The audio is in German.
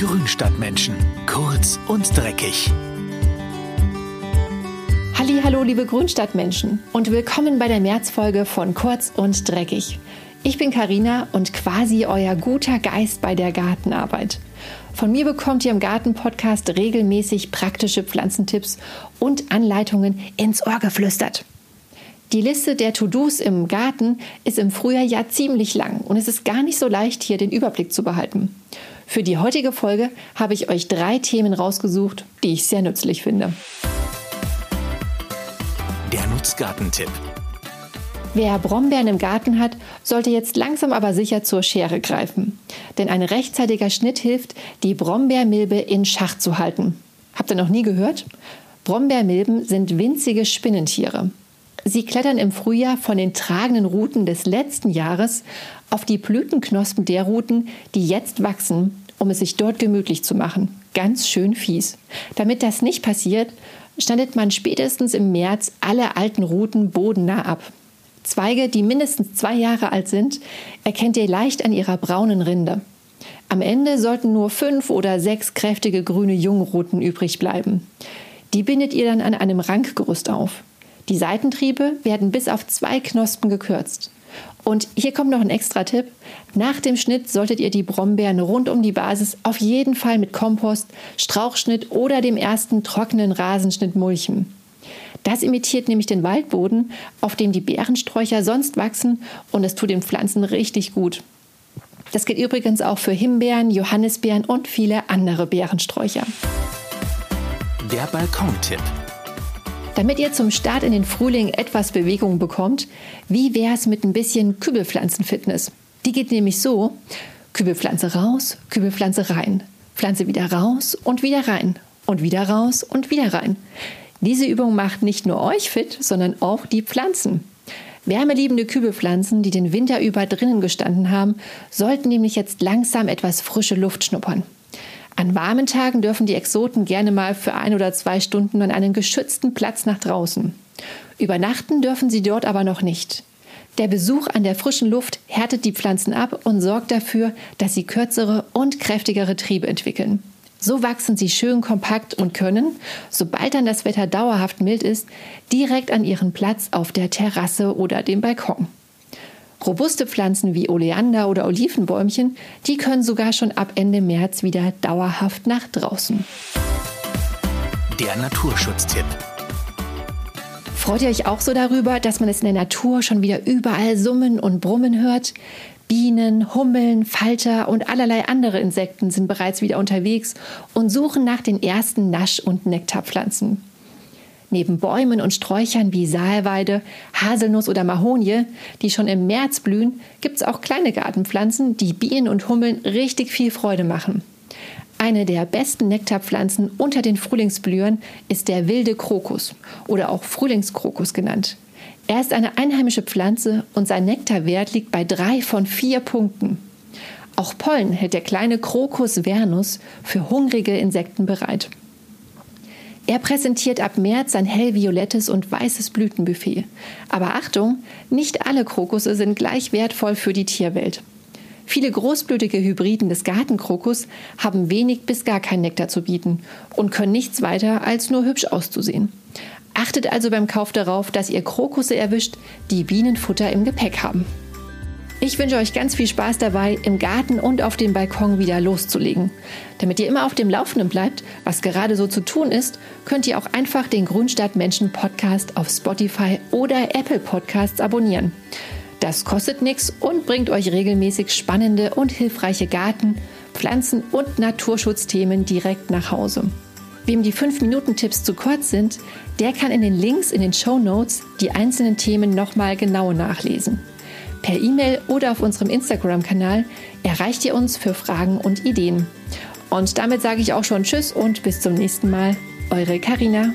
Grünstadtmenschen. Kurz und dreckig. Hallo, liebe Grünstadtmenschen und willkommen bei der Märzfolge von Kurz und dreckig. Ich bin Karina und quasi euer guter Geist bei der Gartenarbeit. Von mir bekommt ihr im Garten-Podcast regelmäßig praktische Pflanzentipps und Anleitungen ins Ohr geflüstert. Die Liste der To-Dos im Garten ist im Frühjahr ja ziemlich lang und es ist gar nicht so leicht, hier den Überblick zu behalten. Für die heutige Folge habe ich euch drei Themen rausgesucht, die ich sehr nützlich finde. Der Nutzgartentipp. Wer Brombeeren im Garten hat, sollte jetzt langsam aber sicher zur Schere greifen. Denn ein rechtzeitiger Schnitt hilft, die Brombeermilbe in Schach zu halten. Habt ihr noch nie gehört? Brombeermilben sind winzige Spinnentiere. Sie klettern im Frühjahr von den tragenden Ruten des letzten Jahres auf die Blütenknospen der Ruten, die jetzt wachsen, um es sich dort gemütlich zu machen. Ganz schön fies. Damit das nicht passiert, schneidet man spätestens im März alle alten Ruten bodennah ab. Zweige, die mindestens zwei Jahre alt sind, erkennt ihr leicht an ihrer braunen Rinde. Am Ende sollten nur fünf oder sechs kräftige grüne Jungruten übrig bleiben. Die bindet ihr dann an einem Rankgerüst auf. Die Seitentriebe werden bis auf zwei Knospen gekürzt. Und hier kommt noch ein extra Tipp. Nach dem Schnitt solltet ihr die Brombeeren rund um die Basis auf jeden Fall mit Kompost, Strauchschnitt oder dem ersten trockenen Rasenschnitt mulchen. Das imitiert nämlich den Waldboden, auf dem die Beerensträucher sonst wachsen und es tut den Pflanzen richtig gut. Das gilt übrigens auch für Himbeeren, Johannisbeeren und viele andere Beerensträucher. Der Balkontipp. Damit ihr zum Start in den Frühling etwas Bewegung bekommt, wie wäre es mit ein bisschen Kübelpflanzenfitness? Die geht nämlich so: Kübelpflanze raus, Kübelpflanze rein, Pflanze wieder raus und wieder rein und wieder raus und wieder rein. Diese Übung macht nicht nur euch fit, sondern auch die Pflanzen. Wärmeliebende Kübelpflanzen, die den Winter über drinnen gestanden haben, sollten nämlich jetzt langsam etwas frische Luft schnuppern. An warmen Tagen dürfen die Exoten gerne mal für ein oder zwei Stunden an einen geschützten Platz nach draußen. Übernachten dürfen sie dort aber noch nicht. Der Besuch an der frischen Luft härtet die Pflanzen ab und sorgt dafür, dass sie kürzere und kräftigere Triebe entwickeln. So wachsen sie schön kompakt und können, sobald dann das Wetter dauerhaft mild ist, direkt an ihren Platz auf der Terrasse oder dem Balkon. Robuste Pflanzen wie Oleander oder Olivenbäumchen, die können sogar schon ab Ende März wieder dauerhaft nach draußen. Der Naturschutztipp. Freut ihr euch auch so darüber, dass man es in der Natur schon wieder überall summen und brummen hört? Bienen, Hummeln, Falter und allerlei andere Insekten sind bereits wieder unterwegs und suchen nach den ersten Nasch- und Nektarpflanzen. Neben Bäumen und Sträuchern wie Saalweide, Haselnuss oder Mahonie, die schon im März blühen, gibt es auch kleine Gartenpflanzen, die Bienen und Hummeln richtig viel Freude machen. Eine der besten Nektarpflanzen unter den Frühlingsblühern ist der wilde Krokus oder auch Frühlingskrokus genannt. Er ist eine einheimische Pflanze und sein Nektarwert liegt bei drei von vier Punkten. Auch Pollen hält der kleine Crocus vernus für hungrige Insekten bereit. Er präsentiert ab März ein hellviolettes und weißes Blütenbuffet. Aber Achtung, nicht alle Krokusse sind gleich wertvoll für die Tierwelt. Viele großblütige Hybriden des Gartenkrokus haben wenig bis gar kein Nektar zu bieten und können nichts weiter als nur hübsch auszusehen. Achtet also beim Kauf darauf, dass ihr Krokusse erwischt, die Bienenfutter im Gepäck haben. Ich wünsche euch ganz viel Spaß dabei, im Garten und auf dem Balkon wieder loszulegen. Damit ihr immer auf dem Laufenden bleibt, was gerade so zu tun ist, könnt ihr auch einfach den Grünstadt Menschen Podcast auf Spotify oder Apple Podcasts abonnieren. Das kostet nichts und bringt euch regelmäßig spannende und hilfreiche Garten, Pflanzen und Naturschutzthemen direkt nach Hause. Wem die 5-Minuten-Tipps zu kurz sind, der kann in den Links in den Show Notes die einzelnen Themen nochmal genau nachlesen. Per E-Mail oder auf unserem Instagram-Kanal erreicht ihr uns für Fragen und Ideen. Und damit sage ich auch schon Tschüss und bis zum nächsten Mal. Eure Karina.